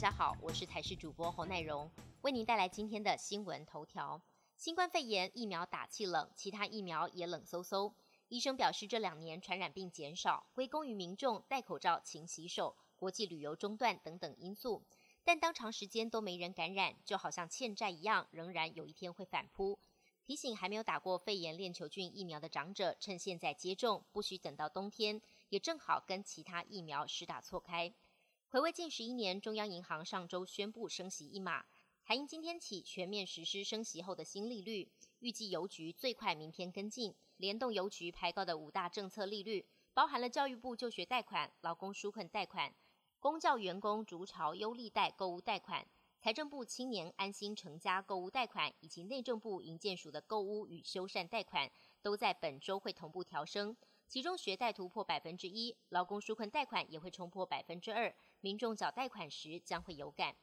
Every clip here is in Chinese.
大家好，我是台视主播侯乃荣，为您带来今天的新闻头条。新冠肺炎疫苗打气冷，其他疫苗也冷飕飕。医生表示，这两年传染病减少，归功于民众戴口罩、勤洗手、国际旅游中断等等因素。但当长时间都没人感染，就好像欠债一样，仍然有一天会反扑。提醒还没有打过肺炎链球菌疫苗的长者，趁现在接种，不需等到冬天，也正好跟其他疫苗实打错开。回味近十一年，中央银行上周宣布升息一码。台银今天起全面实施升息后的新利率，预计邮局最快明天跟进，联动邮局排高的五大政策利率，包含了教育部就学贷款、劳工纾困贷款、公教员工逐潮优利贷购物贷款、财政部青年安心成家购物贷款，以及内政部营建署的购物与修缮贷款，都在本周会同步调升。其中学贷突破百分之一，劳工纾困贷款也会冲破百分之二，民众缴贷款时将会有感。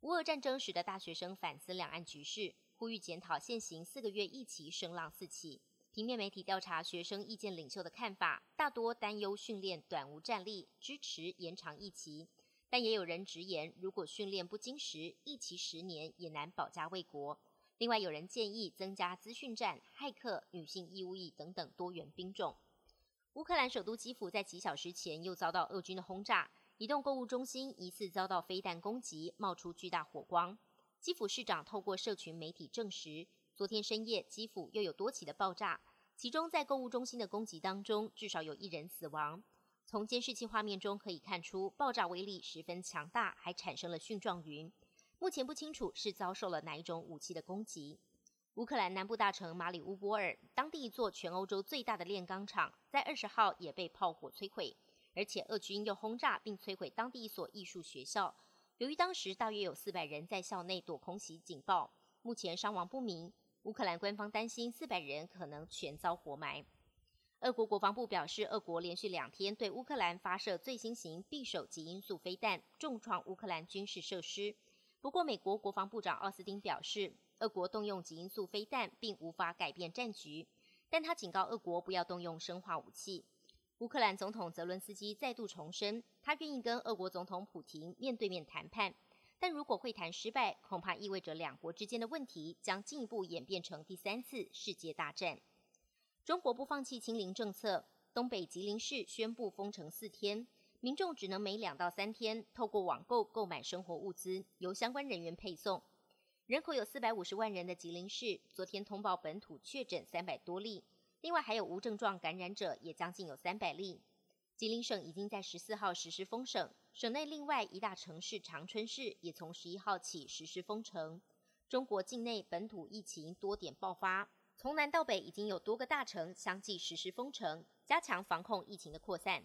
乌俄战争使得大学生反思两岸局势，呼吁检讨现行四个月疫情声浪四起。平面媒体调查学生意见领袖的看法，大多担忧训练短无战力，支持延长一期。但也有人直言，如果训练不经时，一期十年也难保家卫国。另外有人建议增加资讯战、骇客、女性义务役等等多元兵种。乌克兰首都基辅在几小时前又遭到俄军的轰炸。移动购物中心疑似遭到飞弹攻击，冒出巨大火光。基辅市长透过社群媒体证实，昨天深夜基辅又有多起的爆炸，其中在购物中心的攻击当中，至少有一人死亡。从监视器画面中可以看出，爆炸威力十分强大，还产生了蕈状云。目前不清楚是遭受了哪一种武器的攻击。乌克兰南部大城马里乌波尔，当地一座全欧洲最大的炼钢厂，在二十号也被炮火摧毁。而且，俄军又轰炸并摧毁当地一所艺术学校。由于当时大约有四百人在校内躲空袭警报，目前伤亡不明。乌克兰官方担心四百人可能全遭活埋。俄国国防部表示，俄国连续两天对乌克兰发射最新型匕首级音速飞弹，重创乌克兰军事设施。不过，美国国防部长奥斯汀表示，俄国动用极音速飞弹并无法改变战局，但他警告俄国不要动用生化武器。乌克兰总统泽伦斯基再度重申，他愿意跟俄国总统普京面对面谈判，但如果会谈失败，恐怕意味着两国之间的问题将进一步演变成第三次世界大战。中国不放弃清零政策，东北吉林市宣布封城四天，民众只能每两到三天透过网购购买生活物资，由相关人员配送。人口有四百五十万人的吉林市，昨天通报本土确诊三百多例。另外还有无症状感染者也将近有三百例。吉林省已经在十四号实施封省，省内另外一大城市长春市也从十一号起实施封城。中国境内本土疫情多点爆发，从南到北已经有多个大城相继实施封城，加强防控疫情的扩散。